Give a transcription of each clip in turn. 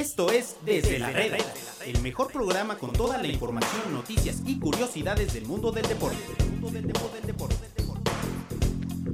Esto es Desde la Reda, el mejor programa con toda la información, noticias y curiosidades del mundo del deporte.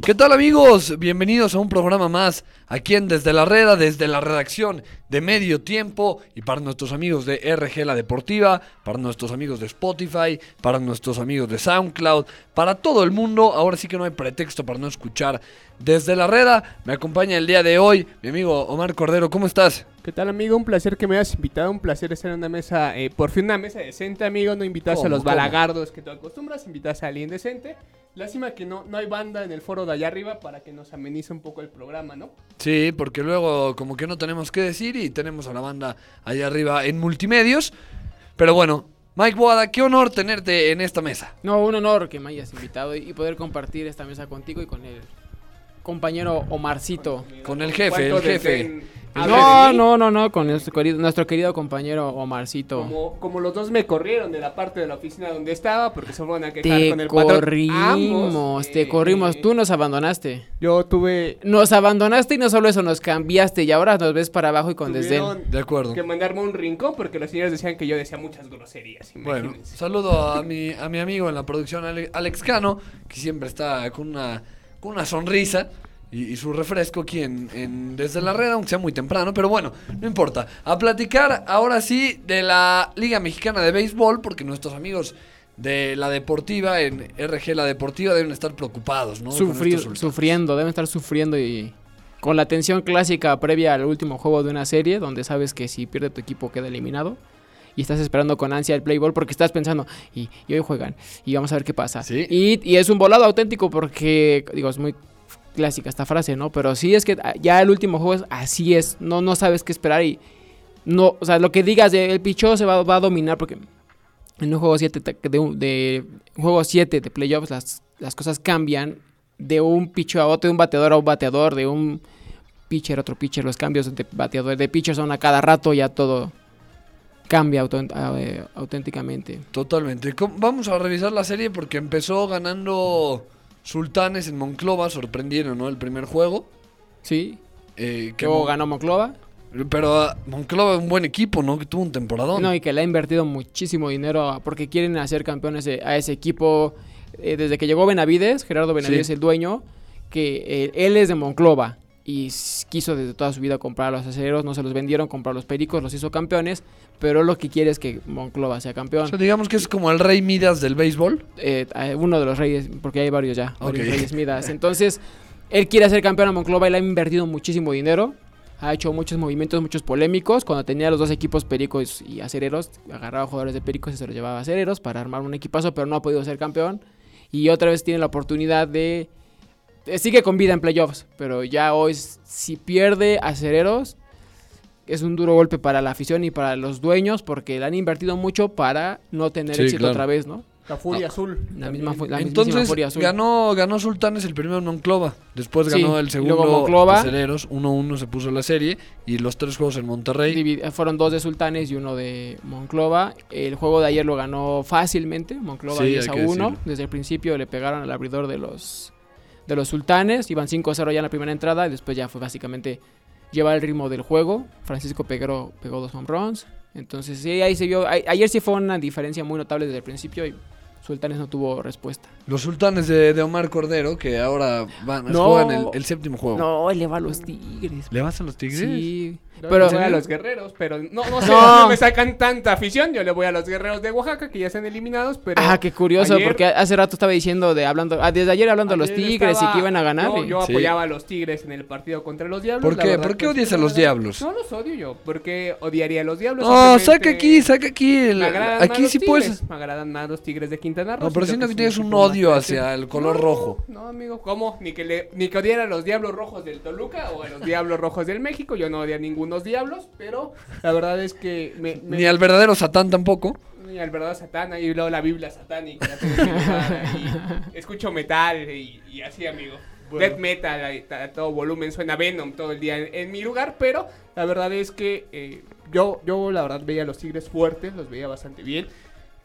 ¿Qué tal amigos? Bienvenidos a un programa más aquí en Desde la Reda, desde la redacción de Medio Tiempo y para nuestros amigos de RG La Deportiva, para nuestros amigos de Spotify, para nuestros amigos de SoundCloud, para todo el mundo. Ahora sí que no hay pretexto para no escuchar Desde la Reda. Me acompaña el día de hoy mi amigo Omar Cordero. ¿Cómo estás? ¿Qué tal, amigo? Un placer que me hayas invitado. Un placer estar en una mesa, eh, por fin una mesa decente, amigo. No invitas a ¿Cómo, los cómo? balagardos que tú acostumbras, invitas a alguien decente. Lástima que no, no hay banda en el foro de allá arriba para que nos amenice un poco el programa, ¿no? Sí, porque luego como que no tenemos que decir y tenemos a la banda allá arriba en multimedios. Pero bueno, Mike Boada, qué honor tenerte en esta mesa. No, un honor que me hayas invitado y poder compartir esta mesa contigo y con el compañero Omarcito. Con el jefe, ¿Cuánto el jefe. No, no, no, no, con nuestro querido, nuestro querido compañero Omarcito. Como, como los dos me corrieron de la parte de la oficina donde estaba porque se fueron a quejar Te con el patrón. corrimos, Ambos, te eh, corrimos, tú nos abandonaste. Yo tuve... Nos abandonaste y no solo eso, nos cambiaste y ahora nos ves para abajo y con desdén. De acuerdo. que mandarme un rincón porque los señores decían que yo decía muchas groserías. Bueno, imagínense. saludo a mi, a mi amigo en la producción, Ale- Alex Cano, que siempre está con una, con una sonrisa y, y su refresco aquí en, en- desde la red, aunque sea muy temprano, pero bueno, no importa. A platicar ahora sí de la Liga Mexicana de Béisbol, porque nuestros amigos de la Deportiva, en RG La Deportiva, deben estar preocupados, ¿no? Sufrir- sufriendo, deben estar sufriendo y con la tensión clásica previa al último juego de una serie, donde sabes que si pierde tu equipo queda eliminado. Y estás esperando con ansia el play ball porque estás pensando, y, y hoy juegan, y vamos a ver qué pasa. Sí. Y, y es un volado auténtico porque, digo, es muy clásica esta frase, ¿no? Pero sí es que ya el último juego es así es, no, no sabes qué esperar y no, o sea, lo que digas el pichó se va, va a dominar porque en un juego 7 de, juego 7 de playoffs las, las cosas cambian de un picho a otro, de un bateador a un bateador, de un pitcher a otro pitcher, los cambios de bateador de pitcher son a cada rato, ya todo cambia eh, auténticamente. Totalmente. Vamos a revisar la serie porque empezó ganando Sultanes en Monclova, sorprendieron, ¿no? El primer juego. Sí, Eh, que luego Mon- ganó Monclova. Pero ah, Monclova es un buen equipo, ¿no? Que tuvo un temporadón. No, y que le ha invertido muchísimo dinero porque quieren hacer campeones de- a ese equipo. eh, desde que llegó Benavides, Gerardo Benavides, Sí. el dueño, que eh, él es de Monclova y quiso desde toda su vida comprar a los aceleros, no se los vendieron, compró a los pericos, los hizo campeones, pero lo que quiere es que Monclova sea O campeón. sea, digamos que es como el rey Midas del béisbol. Eh, eh, uno de los reyes, porque hay varios ya, varios Ok. reyes Midas. Entonces, él quiere ser campeón a Monclova y le ha invertido muchísimo dinero. Ha hecho muchos movimientos, muchos polémicos. Cuando tenía los dos equipos pericos y acereros, agarraba jugadores de pericos y se los llevaba a acereros para armar un equipazo, pero no ha podido ser campeón. Y otra vez tiene la oportunidad de. Eh, Sigue con vida en playoffs, pero ya hoy, si pierde acereros, es un duro golpe para la afición y para los dueños porque le han invertido mucho para no tener Sí, éxito claro. otra vez, ¿no? La furia azul. La misma, la Entonces Furia Azul. ganó, ganó Sultanes el primero en Monclova. Después Sí, ganó el segundo luego Monclova. Aceleros. 1-1 se puso la serie. Y los tres juegos en Monterrey. Divi- fueron dos de Sultanes y uno de Monclova. El juego de ayer lo ganó fácilmente, Monclova Sí, 10 a hay que 1. decirlo. Desde el principio le pegaron al abridor de los de los Sultanes, iban 5 a 0 ya en la primera entrada y después ya fue básicamente llevar el ritmo del juego. Francisco Peguero pegó dos home runs. Entonces, sí, ahí se vio. ayer sí fue una diferencia muy notable desde el principio y Sultanes no tuvo respuesta. Los Sultanes de, de Omar Cordero, que ahora van, No. juegan el, el séptimo juego. No, él le va a los Tigres. ¿Le vas a los Tigres? Sí. Yo Pero- le voy a los guerreros, pero no, no sé, No. no me sacan tanta afición. Yo le voy a los guerreros de Oaxaca, que ya están eliminados, pero. Ah, qué curioso, ayer- porque hace rato estaba diciendo de hablando, ah, desde ayer hablando de los Tigres y que iban a ganar. Yo, y- yo Sí. apoyaba a los Tigres en el partido contra los Diablos. ¿Por qué? verdad, ¿Por qué odias a los Diablos? No los odio yo. porque odiaría a los Diablos? No, Simplemente saca aquí, saca aquí. el- Me agradan más aquí los sí tigres, puedes. Me agradan más los Tigres de Quintana Roo. No, pero siento que es tienes un odio hacia el color No, rojo. No, amigo, ¿cómo? Ni que, le, ni que odiara a los Diablos Rojos del Toluca o a los Diablos Rojos del México. Yo no odio a ningunos Diablos, pero la verdad es que me, me- Ni al verdadero Satán tampoco. ni al verdadero Satán, ahí luego la Biblia satánica. ahí. Escucho metal y, y así, amigo. Death metal a todo volumen, suena Venom todo el día en, en mi lugar, pero la verdad es que eh, yo, yo la verdad veía a los Tigres fuertes, los veía bastante bien.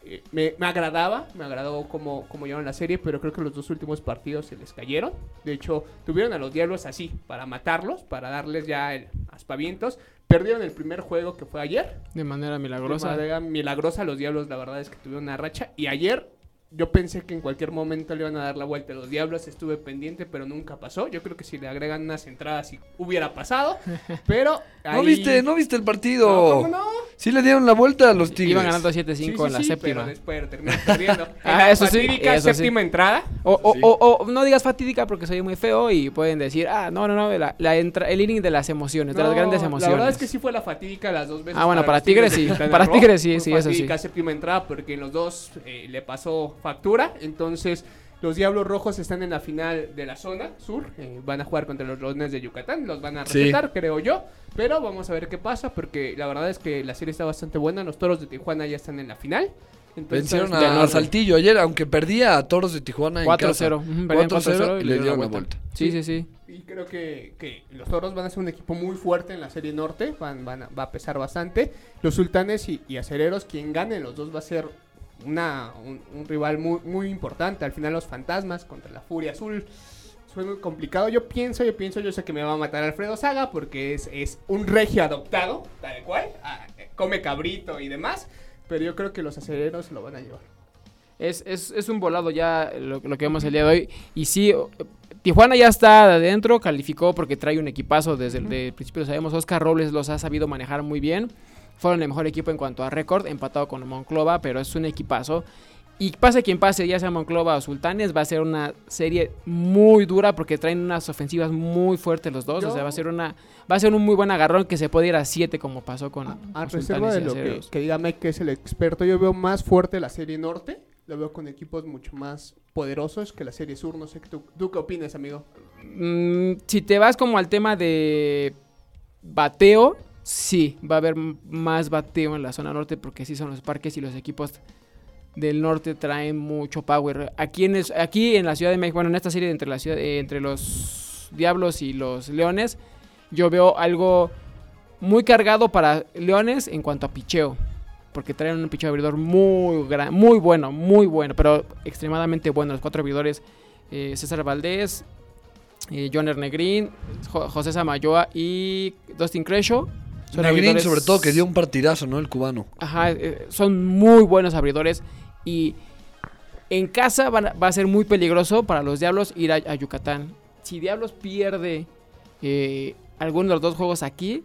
Eh, me, me agradaba, me agradó cómo, cómo llevaron la serie, pero creo que los dos últimos partidos se les cayeron. De hecho, tuvieron a los Diablos así, para matarlos, para darles ya el aspavientos. Perdieron el primer juego que fue ayer. De manera De milagrosa. manera milagrosa, los Diablos la verdad es que tuvieron una racha. Y ayer yo pensé que en cualquier momento le iban a dar la vuelta a los Diablos. Estuve pendiente, pero nunca pasó. Yo creo que si le agregan unas entradas sí hubiera pasado. Pero ¿No viste, no viste el partido? No, ¿cómo no? Sí le dieron la vuelta a los Tigres. Iban ganando 7-5 Sí, sí, en la sí, séptima. Pero después terminó perdiendo. Ah, eso sí, fatídica eso sí. séptima entrada. O, o, Sí. o- o no digas fatídica porque soy muy feo y pueden decir, ah, no, no, no, la, la entra- el inning de las emociones, de las grandes emociones. La verdad es que sí fue la fatídica las dos veces. Ah, bueno, para Tigres sí, para. Tigres sí, sí, eso sí. fatídica séptima entrada porque en los dos eh, le pasó factura. Entonces, los Diablos Rojos están en la final de la zona sur. eh, van a jugar contra los Leones de Yucatán. Los van a Sí. respetar, creo yo. Pero vamos a ver qué pasa porque la verdad es que la serie está bastante buena. Los Toros de Tijuana ya están en la final. Entonces, Vencieron a. Saltillo ayer, aunque perdía a Toros de Tijuana en 4-0. casa. ujú, perdían 4-0 y le dieron dieron la vuelta. Sí, sí, sí. Y creo que, que los toros van a ser un equipo muy fuerte en la serie norte. Van, van a, va a pesar bastante. Los sultanes y, y acereros, quien gane los dos va a ser una, un, un rival muy, muy importante. Al final, los fantasmas contra la furia azul. Suena muy complicado. Yo pienso, yo pienso, yo sé que me va a matar Alfredo Saga porque es, es un regio adoptado, tal cual. ah, eh, come cabrito y demás. Pero yo creo que los acereros se lo van a llevar. Es, es, es un volado ya lo, lo que vemos el día de hoy. Y sí, Tijuana ya está adentro, calificó porque trae un equipazo desde el de principio, lo sabemos. Oscar Robles los ha sabido manejar muy bien. Fueron el mejor equipo en cuanto a récord, empatado con Monclova, pero es un equipazo. Y pase quien pase, ya sea Monclova o Sultanes, va a ser una serie muy dura porque traen unas ofensivas muy fuertes los dos. Yo- O sea, va a ser una va a ser un muy buen agarrón que se puede ir a 7 como pasó con, A, a reserva de lo que, que diga Mike, que es el experto, yo veo más fuerte la serie norte. Lo veo con equipos mucho más poderosos que la serie sur. No sé, ¿tú, tú qué opinas, amigo? Mm, si te vas como al tema de bateo, sí, va a haber más bateo en la zona norte porque sí son los parques y los equipos del norte traen mucho power. Aquí en, es- aquí en la Ciudad de México, bueno, en esta serie entre, la ciudad, eh, entre los Diablos y los Leones, yo veo algo muy cargado para Leones en cuanto a picheo. Porque traen un picheo abridor muy gran, muy bueno, muy bueno, pero extremadamente bueno. Los cuatro abridores, eh, César Valdés, eh, John Ernegrin, Jo- José Samayoa y Dustin Creshaw. Son Negrín, sobre todo, que dio un partidazo, ¿no? El cubano. Ajá, eh, son muy buenos abridores y en casa va a ser muy peligroso para los Diablos ir a, Yucatán. Si Diablos pierde eh, alguno de los dos juegos aquí,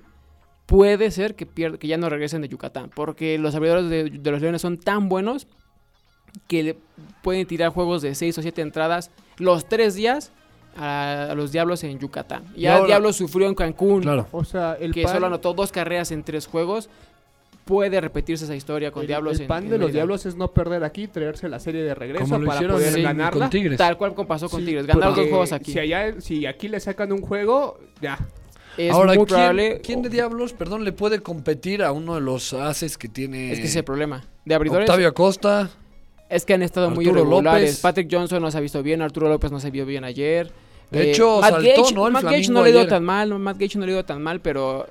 puede ser que, pier- que ya no regresen de Yucatán, porque los abridores de, de los Leones son tan buenos que pueden tirar juegos de 6 o 7 entradas los tres días a, a los Diablos en Yucatán. Y Ya ahora- Diablos sufrió en Cancún Claro. O sea, el que pan, solo anotó dos carreras en tres juegos. Puede repetirse esa historia con el- Diablos el en- pan en de los. Diablos es no perder aquí, traerse la serie de regreso Como para hicieron poder sí, ganarla. con Tigres. Tal cual como pasó con Sí, Tigres. Ganar dos juegos aquí. Si, allá, si aquí le sacan un juego, ya. Es Ahora, muy ¿quién, probable. quién de Diablos, perdón, le puede competir a uno de los haces que tiene Es que ese es el problema. De abridores Octavio Acosta? es que han estado muy Arturo irregulares. López. Patrick Johnson no se ha visto bien. Arturo López no se vio bien ayer. De Eh, hecho, Matt saltó, Gage- ¿no? El Matt Gage no le dio ayer. tan mal. Matt Gage no le dio tan mal, pero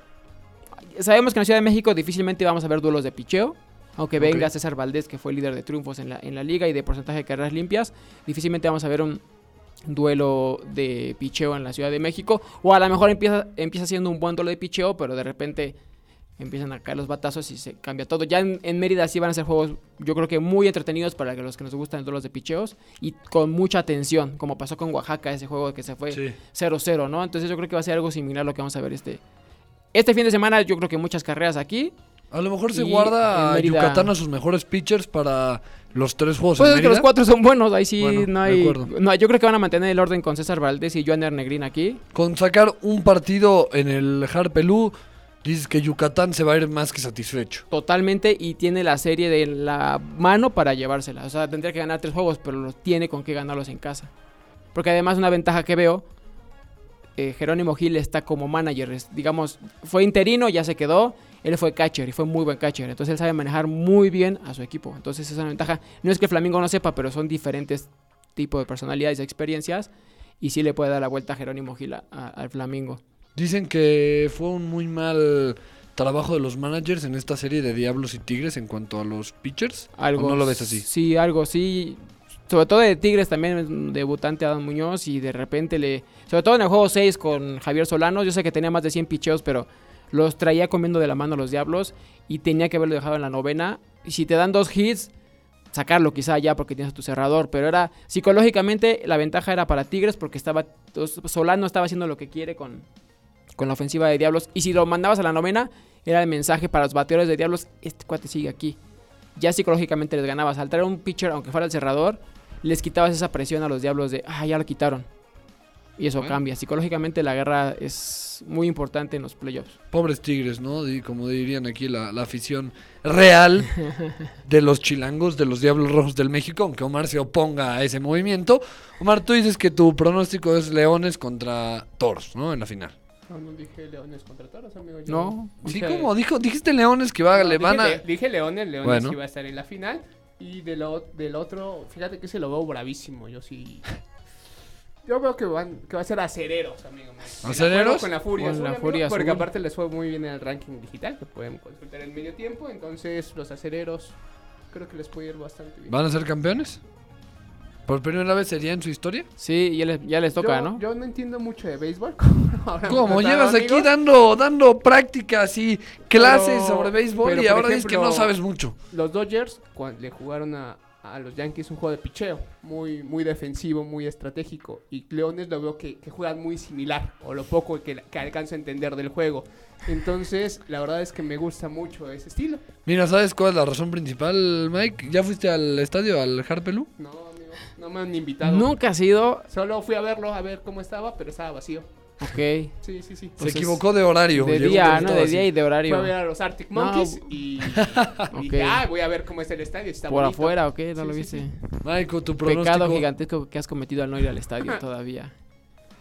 sabemos que en la Ciudad de México difícilmente vamos a ver duelos de picheo. Aunque venga Ok. César Valdés, que fue líder de triunfos en la, en la liga y de porcentaje de carreras limpias, difícilmente vamos a ver un duelo de picheo en la Ciudad de México. O a lo mejor empieza, empieza siendo un buen duelo de picheo, pero de repente empiezan a caer los batazos y se cambia todo. Ya en, en Mérida sí van a ser juegos, yo creo que muy entretenidos para que los que nos gustan los de picheos y con mucha atención, como pasó con Oaxaca, ese juego que se fue Sí. 0-0, ¿no? Entonces yo creo que va a ser algo similar a lo que vamos a ver este. Este fin de semana yo creo que muchas carreras aquí. A lo mejor se guarda a Yucatán a sus mejores pitchers para los tres juegos Pues en es que los cuatro son buenos, ahí sí Bueno, no hay... No, yo creo que van a mantener el orden con César Valdés y Joan Ernegrin aquí. Con sacar un partido en el Harpelú, dices que Yucatán se va a ir más que satisfecho. Totalmente y tiene la serie de la mano para llevársela. O sea, tendría que ganar tres juegos, pero los tiene con qué ganarlos en casa. Porque además una ventaja que veo, eh, Jerónimo Gil está como manager. digamos, fue interino, ya se quedó. Él fue catcher y fue muy buen catcher. Entonces él sabe manejar muy bien a su equipo. Entonces esa es una ventaja. No es que Flamingo no sepa, pero son diferentes tipos de personalidades y experiencias. Y sí le puede dar la vuelta a Jerónimo Gil al Flamingo. Dicen que fue un muy mal trabajo de los managers en esta serie de Diablos y Tigres en cuanto a los pitchers? Algo. ¿O no lo ves así? Sí, algo, sí. Sobre todo de Tigres también, debutante Adam Muñoz y de repente le... Sobre todo en el juego 6 con Javier Solano, yo sé que tenía más de 100 picheos, pero los traía comiendo de la mano a los Diablos y tenía que haberlo dejado en la novena. Y si te dan dos hits, sacarlo quizá ya porque tienes a tu cerrador, pero era psicológicamente la ventaja era para Tigres porque estaba Solano estaba haciendo lo que quiere con, con la ofensiva de Diablos y si lo mandabas a la novena era el mensaje para los bateadores de Diablos, este cuate sigue aquí. Ya psicológicamente les ganabas. Al traer un pitcher, aunque fuera el cerrador, les quitabas esa presión a los Diablos de, ah, ya lo quitaron. Y eso Bueno. cambia. Psicológicamente la guerra es muy importante en los playoffs. Pobres Tigres, ¿no? Como dirían aquí la, la afición real de los chilangos, de los Diablos Rojos del México, aunque Omar se oponga a ese movimiento. Omar, tú dices que tu pronóstico es Leones contra Toros, ¿no? En la final. No, no dije Leones contra Toros, amigo. yo No, Sí, dije- ¿cómo? Dijo, dijiste Leones que va, No, le dije van a... Le- dije Leones, Leones Bueno. iba a estar en la final. Y del, o- del otro, fíjate que se lo veo bravísimo. Yo sí. Yo veo que van que va a ser acereros, amigo. ¿Acereros? Con la Furia Con Azul, la amigo, Furia Porque Azul. aparte les fue muy bien en el ranking digital, que pueden consultar en medio tiempo. Entonces, los acereros creo que les puede ir bastante bien. ¿Van a ser campeones? ¿Por primera vez sería en su historia? Sí, ya les, ya les toca, yo, ¿no? Yo no entiendo mucho de béisbol. ¿Cómo? Llevas aquí dando, dando prácticas y clases Pero- sobre béisbol pero, y ahora dices que no sabes mucho. Los Dodgers cuando le jugaron a, a los Yankees un juego de picheo, muy, muy defensivo, muy estratégico. Y Leones lo veo que, que juegan muy similar, o lo poco que, que alcanzo a entender del juego. Entonces, la verdad es que me gusta mucho ese estilo. Mira, ¿sabes cuál es la razón principal, Mike? ¿Ya fuiste al estadio, al Harpelú? No, no me han invitado. Nunca ha sido. Solo fui a verlo, a ver cómo estaba, pero estaba vacío. Ok. Sí, sí, sí. Se Pues es equivocó de horario. De día, ¿no? De día así. y de Fui horario. a ver a los Arctic No, Monkeys y, y ah, voy a ver cómo está el estadio. Está Por bonito. afuera, ¿ok? No Sí, lo sí, viste. Michael, tu pronóstico. Pecado gigantesco que has cometido al no ir al estadio todavía.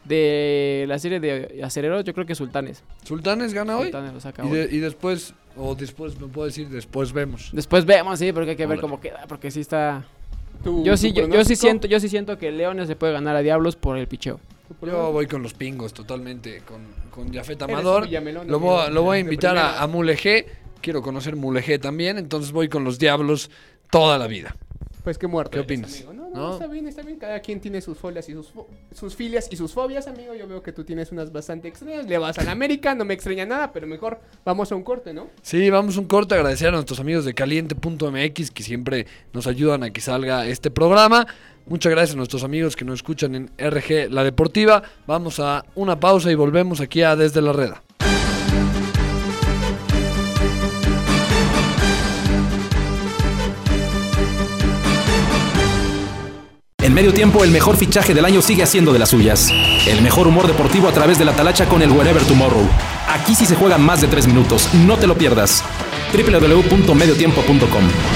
De la serie de acereros, yo creo que Sultanes. ¿Sultanes gana hoy? Sultanes lo saca Y, hoy. de- y después, o después, me puedo decir, después vemos. Después vemos, sí, porque hay que ver cómo queda, porque sí está... ¿Tu- Yo tu sí, yo, yo sí siento, yo sí siento que Leones se puede ganar a Diablos por el picheo. ¿Tu Yo voy con los pingos totalmente, con, con Jafet Amador. Lo voy, lo voy a invitar a, a Mulegé. Quiero conocer Mulegé también, entonces voy con los Diablos toda la vida. Pues qué muerto. ¿Qué opinas? amigo. No, no, está bien, está bien. Cada quien tiene sus folias y sus, sus filias y sus fobias, amigo. Yo veo que tú tienes unas bastante extrañas. Le vas a la América, no me extraña nada, pero mejor vamos a un corte, ¿no? Sí, vamos un corte. Agradecer a nuestros amigos de caliente.mx que siempre nos ayudan a que salga este programa. Muchas gracias a nuestros amigos que nos escuchan en RG La Deportiva. Vamos a una pausa y volvemos aquí a Desde la Reda. Medio tiempo, el mejor fichaje del año sigue haciendo de las suyas. El mejor humor deportivo a través de la talacha con el Wherever Tomorrow. Aquí sí se juegan más de tres minutos, no te lo pierdas. www.mediotiempo.com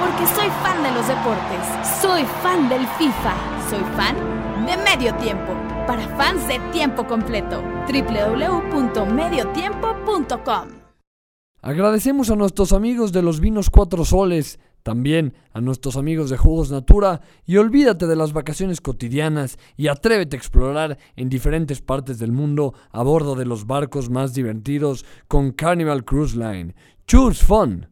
Porque soy fan de los deportes. Soy fan del FIFA. Soy fan de medio tiempo. Para fans de tiempo completo. www.mediotiempo.com Agradecemos a nuestros amigos de los vinos Cuatro Soles, también a nuestros amigos de Jugos Natura y olvídate de las vacaciones cotidianas y atrévete a explorar en diferentes partes del mundo a bordo de los barcos más divertidos con Carnival Cruise Line. Choose fun.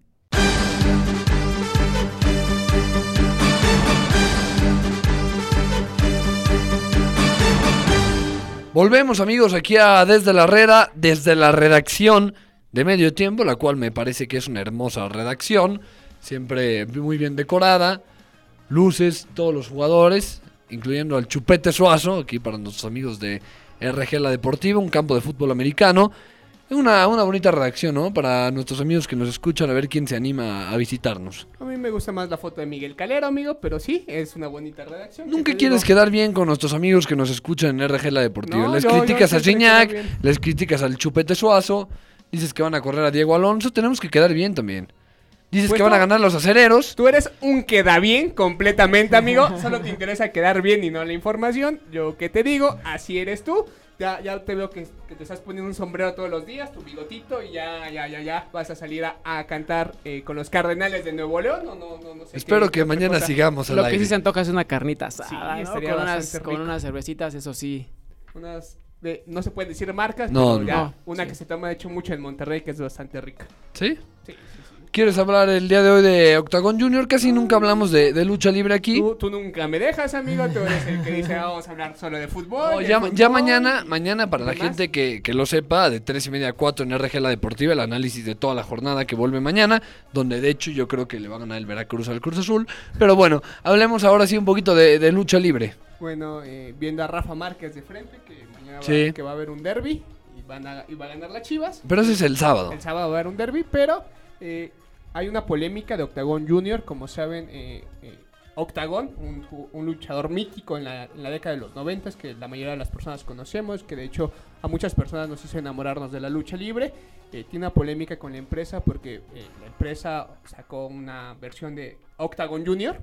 Volvemos amigos aquí a Desde la Reda, desde la redacción de Medio Tiempo, la cual me parece que es una hermosa redacción, siempre muy bien decorada, luces, todos los jugadores, incluyendo al Chupete Suazo, aquí para nuestros amigos de RG La Deportiva, un campo de fútbol americano. Una, una bonita redacción, ¿no? Para nuestros amigos que nos escuchan, a ver quién se anima a visitarnos. A mí me gusta más la foto de Miguel Calero, amigo, pero sí, es una bonita redacción. Nunca que quieres digo, quedar bien con nuestros amigos que nos escuchan en RG La Deportiva. No, les yo- yo criticas a Gignac, les criticas al Chupete Suazo, dices que van a correr a Diego Alonso, tenemos que quedar bien también. Dices Pues que van a ganar los acereros. Tú eres un queda bien completamente, amigo. Solo te interesa quedar bien y no la información. Yo que te digo, así eres tú. Ya, ya te veo que, que te estás poniendo un sombrero todos los días, tu bigotito, y ya, ya, ya, ya vas a salir a, a cantar eh, con los Cardenales de Nuevo León. O no, no, no sé Espero qué- que qué mañana cosa. sigamos al Lo que aire. sí se antoja es una carnita asada, Sí, ¿no? estaría con, unas, con unas cervecitas, eso sí. Unas de- no se puede decir marcas, No, pero no. ya No, una sí. que se toma de hecho mucho en Monterrey, que es bastante rica. ¿Sí? Sí, sí, sí. ¿Quieres hablar el día de hoy de Octagon Junior? Casi nunca hablamos de, de lucha libre aquí. Tú, tú nunca me dejas, amigo. Tú eres el que dice, vamos a hablar solo de fútbol. No, de ya, fútbol". ya mañana, mañana para la demás. gente que, que lo sepa, de 3 y media a 4 en RG La Deportiva, el análisis de toda la jornada que vuelve mañana, donde de hecho yo creo que le va a ganar el Veracruz al Cruz Azul. Pero bueno, hablemos ahora sí un poquito de, de lucha libre. Bueno, eh, viendo a Rafa Márquez de frente, que mañana va, Sí. que va a haber un derby y, van a, y va a ganar las Chivas. Pero ese es el sábado. El sábado va a haber un derby, pero eh, hay una polémica de Octagon Junior. Como saben, eh, eh, Octagon, un, un luchador mítico en la, en la década de los 90 que la mayoría de las personas conocemos, que de hecho a muchas personas nos hizo enamorarnos de la lucha libre. eh, tiene una polémica con la empresa porque eh, la empresa sacó una versión de Octagon Junior,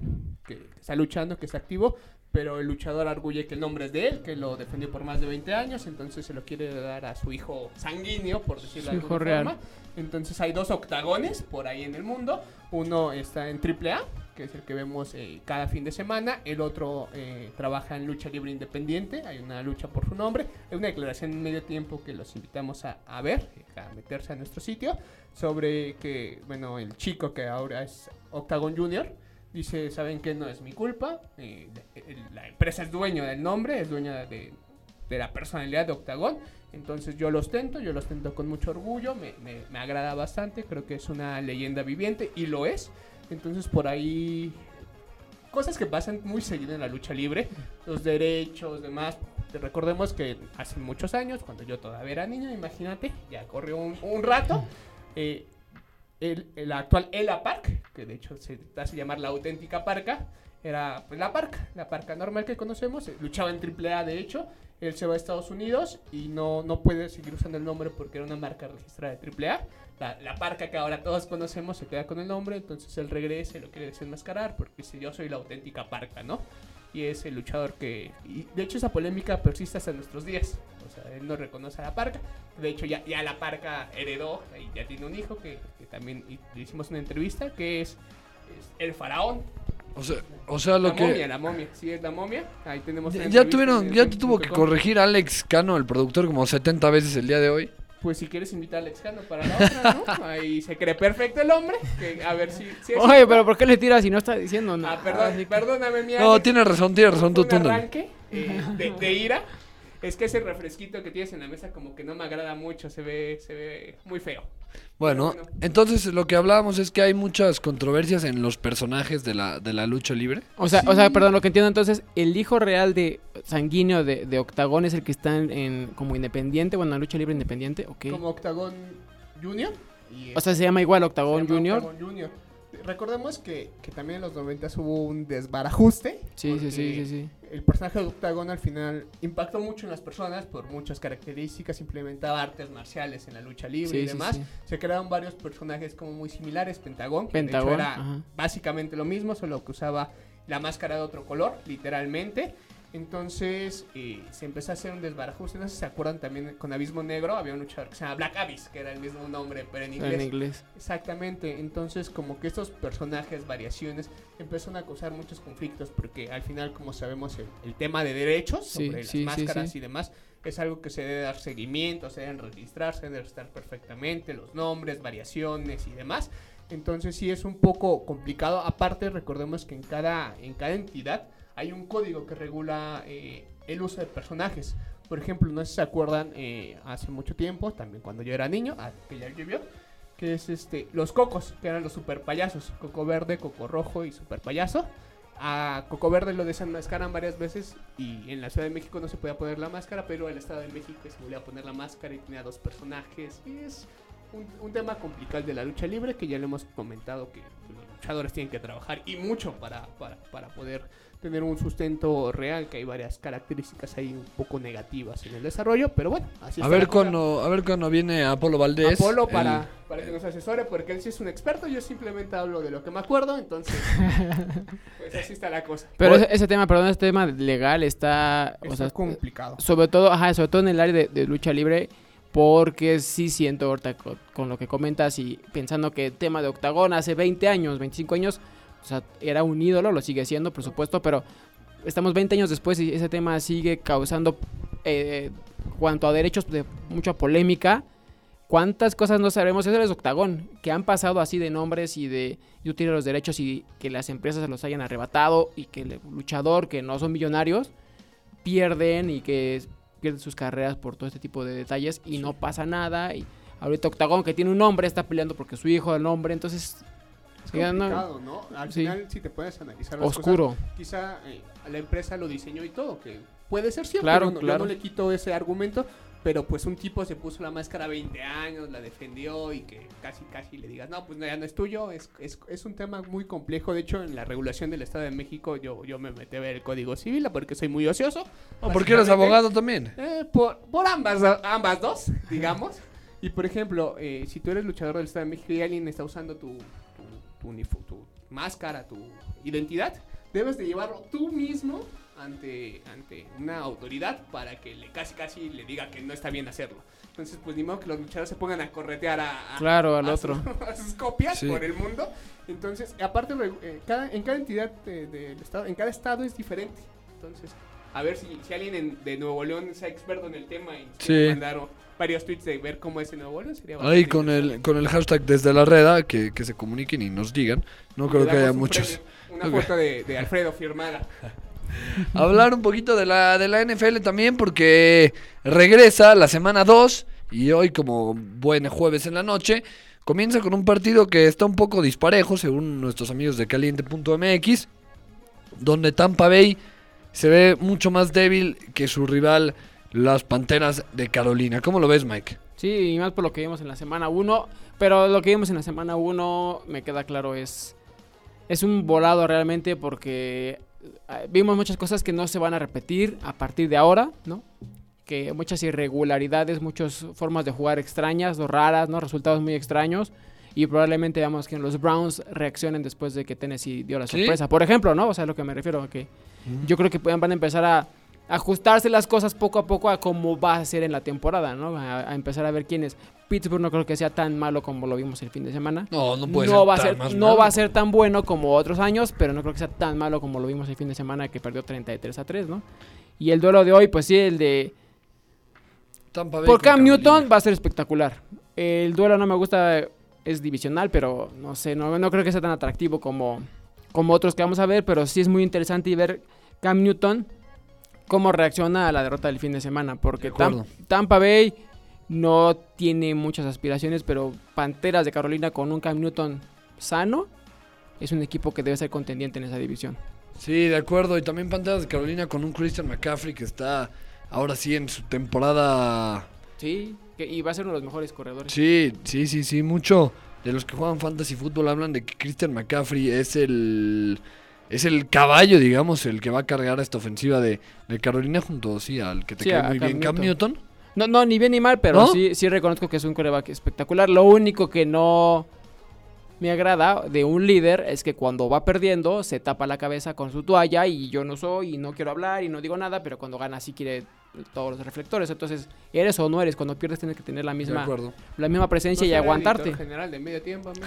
que está luchando, que está activo, pero el luchador arguye que el nombre es de él, que lo defendió por más de 20 años, entonces se lo quiere dar a su hijo sanguíneo, por decirlo de alguna real. forma. Entonces hay dos octagones por ahí en el mundo. Uno está en AAA, que es el que vemos eh, cada fin de semana. El otro eh, trabaja en lucha libre independiente. Hay una lucha por su nombre. Hay una declaración en medio tiempo que los invitamos a, a ver, a meterse a nuestro sitio, sobre que, bueno, el chico que ahora es Octagon Junior. Dice, ¿saben qué? No es mi culpa. la empresa es dueño del nombre, es dueña de, de la personalidad de Octagon. Entonces yo lo ostento, yo lo ostento con mucho orgullo, me, me- agrada bastante, creo que es una leyenda viviente y lo es. Entonces por ahí cosas que pasan muy seguido en la lucha libre, los derechos, demás. Recordemos que hace muchos años, cuando yo todavía era niño, imagínate, ya corrió un, un rato, eh, el, el actual Ela Park, que de hecho se hace llamar la auténtica parca, era pues, la parca, la parca normal que conocemos, eh, luchaba en AAA de hecho, él se va a Estados Unidos y no, no puede seguir usando el nombre porque era una marca registrada de AAA. La, la parca que ahora todos conocemos se queda con el nombre, entonces él regresa y lo quiere desenmascarar porque dice yo soy la auténtica parca, ¿no? Y es el luchador que... Y de hecho esa polémica persiste hasta nuestros días. O sea, él no reconoce a la parca. De hecho ya, ya la parca heredó y ya tiene un hijo que, que también le hicimos una entrevista que es, es el faraón. O sea, o sea lo la que... momia, la momia. Sí, es la momia. Ahí tenemos Ya, ya tuvieron, ya te tuvo que corregir Alex Cano, el productor, como 70 veces el día de hoy. Pues si quieres invitar a Alex Cano para la otra, ¿no? Ahí se cree perfecto el hombre. Que, a ver si... si es Oye, pero ¿por qué le tiras si no está diciendo nada? Ah, perdón, perdóname, mi No, Alex. tienes razón, tienes razón, tú, tú. arranque eh, de, de ira. Es que ese refresquito que tienes en la mesa como que no me agrada mucho, se ve, se ve muy feo. Bueno, entonces lo que hablábamos es que hay muchas controversias en los personajes de la, de la lucha libre. O sea, o sea, perdón, lo que entiendo entonces, el hijo real de sanguíneo de, de Octagón es el que está en, en- como independiente, bueno, en lucha libre independiente, ok. Como Octagon Junior. y O sea, se llama igual se Octagón llama Junior. Octagon Junior. Recordemos que, que también en los 90 hubo un desbarajuste. Sí, sí, sí, sí, sí. El personaje de Octagon al final impactó mucho en las personas por muchas características, implementaba artes marciales en la lucha libre Sí, y demás. sí. Se crearon varios personajes como muy similares, Pentagón, que de hecho era ajá. básicamente lo mismo, solo que usaba la máscara de otro color, literalmente. Entonces eh, se empezó a hacer un desbarajuste. No sé si se acuerdan también con Abismo Negro, había un luchador que se llama Black Abyss, que era el mismo nombre, pero en inglés. En inglés. Exactamente, entonces como que estos personajes, variaciones, empezaron a causar muchos conflictos porque al final, como sabemos, el, el tema de derechos Sí, sobre sí, las máscaras sí. y demás es algo que se debe dar seguimiento, se deben registrar, se deben registrar perfectamente los nombres, variaciones y demás. Entonces sí es un poco complicado. Aparte, recordemos que en cada, en cada entidad hay un código que regula eh, el uso de personajes. Por ejemplo, no sé si se acuerdan, eh, hace mucho tiempo, también cuando yo era niño, ah, que ya llovió, que es este los cocos, que eran los super payasos, coco verde, coco rojo y super payaso. A Coco Verde lo desenmascaran varias veces y en la Ciudad de México no se podía poner la máscara, pero en el Estado de México se volvía a poner la máscara y tenía dos personajes. Y es un, un tema complicado de la lucha libre que ya le hemos comentado que los luchadores tienen que trabajar y mucho para, para, para poder tener un sustento real, que hay varias características ahí un poco negativas en el desarrollo, pero bueno, así A está ver la cosa. cuando, a ver cuando viene Apolo Valdés. Apolo el- para, para que nos asesore, porque él sí es un experto, yo simplemente hablo de lo que me acuerdo, entonces, pues así está la cosa. Pero ese, ese tema, perdón, ese tema legal está, o sea, complicado. sobre todo, ajá, sobre todo en el área de, de lucha libre, porque sí siento ahorita co- con, lo que comentas y pensando que el tema de Octagón hace 20 años, 25 años, o sea, era un ídolo, lo sigue siendo, por supuesto, pero estamos 20 años después y ese tema sigue causando, eh, cuanto a derechos, de mucha polémica. ¿Cuántas cosas no sabemos? Eso es Octagón, que han pasado así de nombres y de yo tiro los derechos y que las empresas se los hayan arrebatado y que el luchador, que no son millonarios, pierden y que pierden sus carreras por todo este tipo de detalles y no pasa nada. Y ahorita Octagón, que tiene un nombre, está peleando porque su hijo el nombre, entonces Es complicado, ¿no? Al Sí. final, si te puedes analizar las oscuro. cosas, quizá eh, la empresa lo diseñó y todo, que puede ser cierto, Claro, yo no, yo claro. no le quito ese argumento, pero pues un tipo se puso la máscara 20 años, la defendió y que casi casi le digas, no, pues no, ya no es tuyo, es, es, es un tema muy complejo, de hecho en la regulación del Estado de México yo, yo me metí a ver el Código Civil porque soy muy ocioso. Oh, porque eres abogado también. Eh, por, por ambas, ambas dos, digamos. Y por ejemplo, eh, si tú eres luchador del Estado de México y alguien está usando tu, tu, tu máscara, tu identidad, debes de llevarlo tú mismo ante, ante una autoridad para que le casi casi le diga que no está bien hacerlo. Entonces, pues ni modo que los luchadores se pongan a corretear a, a- Claro, al a otro. su- a sus copias Sí. por el mundo. Entonces, aparte, eh, cada, en cada entidad de- del estado, en cada estado es diferente. Entonces, a ver si, si alguien en- de Nuevo León sea experto en el tema y Sí. quiere mandar o- varios tweets de ver cómo es en Nuevo León, sería Ahí con el, con el hashtag desde la reda, que, que se comuniquen y nos digan. No creo que haya un muchos. premio, Una foto de, de Alfredo firmada. Hablar un poquito de la, de la NFL también, porque regresa la semana 2 y hoy, como buen jueves en la noche, comienza con un partido que está un poco disparejo, según nuestros amigos de caliente.mx, donde Tampa Bay se ve mucho más débil que su rival, las Panteras de Carolina. ¿Cómo lo ves, Mike? Sí, y más por lo que vimos en la semana 1. Pero lo que vimos en la semana 1, me queda claro, es, es un volado realmente porque eh, vimos muchas cosas que no se van a repetir a partir de ahora, ¿no? Que muchas irregularidades, muchas formas de jugar extrañas o raras, ¿no? Resultados muy extraños. Y probablemente veamos que los Browns reaccionen después de que Tennessee dio la ¿Sí? sorpresa. Por ejemplo, ¿no? O sea, lo que me refiero a que yo creo que van a empezar a ajustarse las cosas poco a poco a cómo va a ser en la temporada, ¿no? A, a empezar a ver quién es. Pittsburgh no creo que sea tan malo como lo vimos el fin de semana. No, no puede no ser va a tan ser, más no malo. va a ser tan bueno como otros años, pero no creo que sea tan malo como lo vimos el fin de semana que perdió 33 a 3, ¿no? Y el duelo de hoy, pues sí, el de Tampa Bay por Cam Carolina. Newton va a ser espectacular. El duelo no me gusta, es divisional, pero no sé, no, no creo que sea tan atractivo como, como otros que vamos a ver, pero sí es muy interesante y ver Cam Newton cómo reacciona a la derrota del fin de semana, porque De. Tampa Bay no tiene muchas aspiraciones, pero Panteras de Carolina con un Cam Newton sano es un equipo que debe ser contendiente en esa división. Sí, de acuerdo. Y también Panteras de Carolina con un Christian McCaffrey que está ahora sí en su temporada. Sí, que, y va a ser uno de los mejores corredores. Sí, sí, sí, sí. Mucho de los que juegan fantasy fútbol hablan de que Christian McCaffrey es el. Es el caballo, digamos, el que va a cargar esta ofensiva de, de Carolina junto, sí, al que te Sí, cae muy Cam bien, Cam Newton. Newton. No, no, ni bien ni mal, pero ¿No? sí, sí reconozco que es un coreback espectacular. Lo único que no me agrada de un líder es que cuando va perdiendo se tapa la cabeza con su toalla y yo no soy y no quiero hablar y no digo nada, pero cuando gana sí quiere todos los reflectores. Entonces, eres o no eres, cuando pierdes tienes que tener la misma, la misma presencia ¿No y el aguantarte. general de medio tiempo, amigo?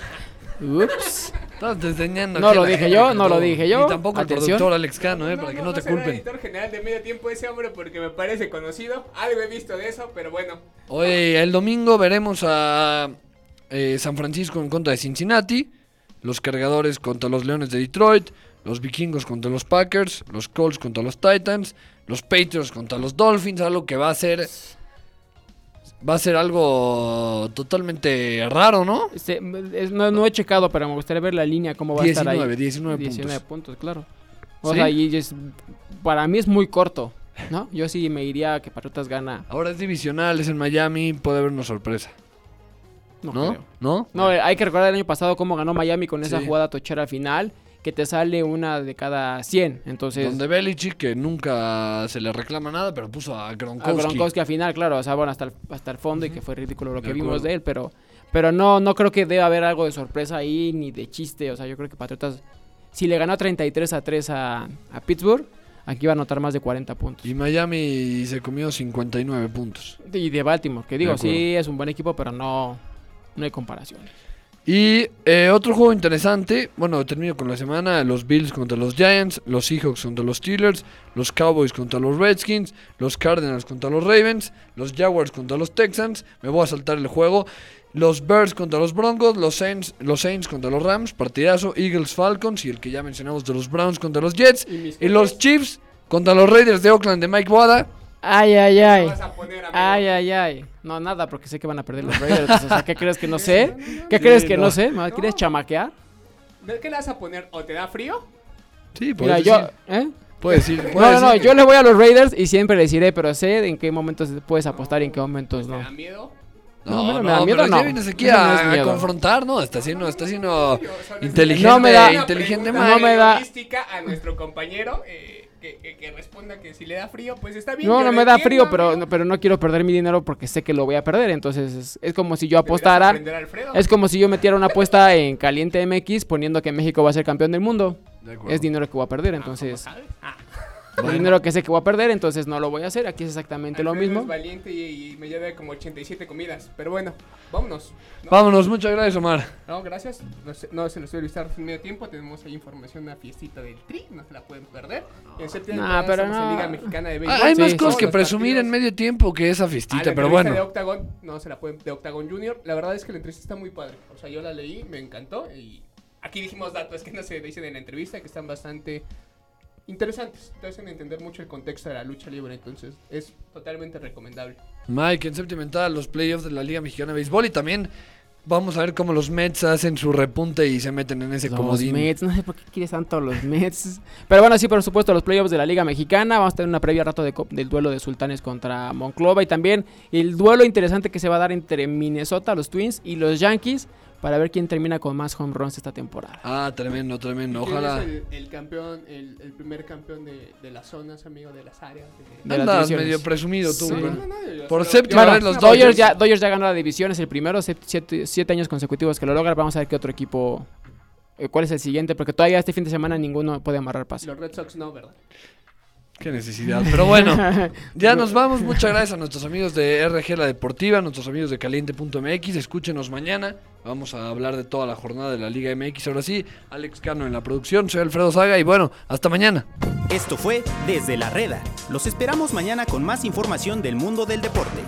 Ups. Estás desdeñando No lo dije yo, no lo dije yo. Y tampoco el Atención. productor Alex Cano, eh, para que no, te será el culpen. editor general de medio tiempo ese hombre porque me parece conocido. Algo he visto de eso, pero bueno. Hoy, el domingo, veremos a eh, San Francisco en contra de Cincinnati, los cargadores contra los Leones de Detroit, los vikingos contra los Packers, los Colts contra los Titans, los Patriots contra los Dolphins, algo que va a ser. Va a ser algo totalmente raro, ¿no? Este, es- no, no he checado, pero me gustaría ver la línea, cómo va a estar ahí. 19, 19 puntos. 19 puntos, claro. O ¿Sí? sea, y es- para mí es muy corto, ¿no? Yo sí me iría a que Patriotas gana. Ahora es divisional, es en Miami, puede haber una sorpresa. No, ¿No? creo. ¿No? No, hay que recordar el año pasado cómo ganó Miami con esa Sí. jugada tochera final, que te sale una de cada 100. Entonces, Donde Belichick, que nunca se le reclama nada, pero puso a a Gronkowski. Gronkowski a final, claro, o sea, bueno, hasta el, hasta el fondo y que fue ridículo lo De que vimos acuerdo. de él, pero, pero no, no creo que deba haber algo de sorpresa ahí ni de chiste, o sea, yo creo que Patriotas, si le ganó 33 a 3 a, a Pittsburgh, aquí va a anotar más de 40 puntos. Y Miami se comió 59 puntos. Y de Baltimore, que digo, sí es un buen equipo, pero no, no hay comparación. Y eh, otro juego interesante, bueno, termino con la semana, los Bills contra los Giants, los Seahawks contra los Steelers, los Cowboys contra los Redskins, los Cardinals contra los Ravens, los Jaguars contra los Texans, me voy a saltar el juego, los Bears contra los Broncos, los Saints, los Saints contra los Rams, partidazo, Eagles Falcons y el que ya mencionamos de los Browns contra los Jets, Y y los Chiefs contra los Raiders de Oakland de Mike Boada. Ay, ay, ay. vas a poner? Ay, ay, ay. No, nada, porque sé que van a perder los Raiders. o sea, ¿qué crees que no sé? ¿Qué crees que no. no sé? ¿Me ¿Quieres chamaquear? ¿De ¿Qué le vas a poner? ¿O te da frío? Sí, Mira, puedes yo... ¿eh? puedes decir, No, puedes no, no, decir. yo le voy a los Raiders y siempre les diré, pero sé en qué momentos puedes apostar y en qué momentos ¿Te no. da miedo? No, No, no, no me da miedo, pero ya no. vienes aquí no a, a confrontar, ¿no? Está siendo, está siendo inteligente, No me da- inteligente. No me da- a nuestro compañero eh, que, que- que responda que si le da frío, pues está bien. No, no me da frío, pero no, pero no quiero perder mi dinero porque sé que lo voy a perder. Entonces es, es como si yo apostara. Es como si yo metiera una apuesta en Caliente MX poniendo que México va a ser campeón del mundo. De. Es dinero que voy a perder, Ah, ¿cómo entonces. sabes? Ah, Es dinero que sé que voy a perder, entonces no lo voy a hacer. Aquí es exactamente lo Alfredo mismo. es valiente y, y me lleva como 87 comidas. Pero bueno, vámonos. No, Vámonos, muchas gracias, Omar. no, gracias. No, se- no se los voy a avisar en medio tiempo. Tenemos ahí información, una fiestita del Tri. No se la pueden perder. En septiembre Nah, pero no. Liga Mexicana de Ah, Béisbol. Hay más Sí, cosas Todos que presumir partidos. en medio tiempo que esa Ah, la fiestita, pero bueno. de Octagon, no se la pueden, de Octagon Junior. La verdad es que la entrevista está muy padre. O sea, yo la leí, me encantó. Y aquí dijimos datos que no se dicen en la entrevista, que están bastante interesantes. Te hacen entender mucho el contexto de la lucha libre. Entonces, es totalmente recomendable. Mike, en sentimental, los playoffs de la Liga Mexicana de Béisbol y también vamos a ver cómo los Mets hacen su repunte y se meten en ese Los comodín. Mets, no sé por qué quieres tanto los Mets. Pero bueno, sí, por supuesto, los playoffs de la Liga Mexicana. Vamos a tener una previa rato de del duelo de Sultanes contra Monclova. Y también el duelo interesante que se va a dar entre Minnesota, los Twins, y los Yankees. Para ver quién termina con más home runs esta temporada. Ah, tremendo, tremendo. ¿Quién Ojalá. es el, el campeón, el, el primer campeón de, de las zonas, amigo, de las áreas? de- de Andas medio presumido tú. Sí. güey. No, no, no, yo Por séptima vez los Dodgers ya, Dodgers ya ganó la división, es el primero, siete, siete años consecutivos que lo logra. Vamos a ver qué otro equipo, eh, cuál es el siguiente, porque todavía este fin de semana ninguno puede amarrar pase. Los Red Sox no, ¿verdad? Qué necesidad. Pero bueno, ya nos vamos. Muchas gracias a nuestros amigos de RG La Deportiva, a nuestros amigos de Caliente.mx. Escúchenos mañana. Vamos a hablar de toda la jornada de la Liga MX. Ahora sí, Alex Cano en la producción. Soy Alfredo Saga y bueno, hasta mañana. Esto fue Desde la Reda. Los esperamos mañana con más información del mundo del deporte.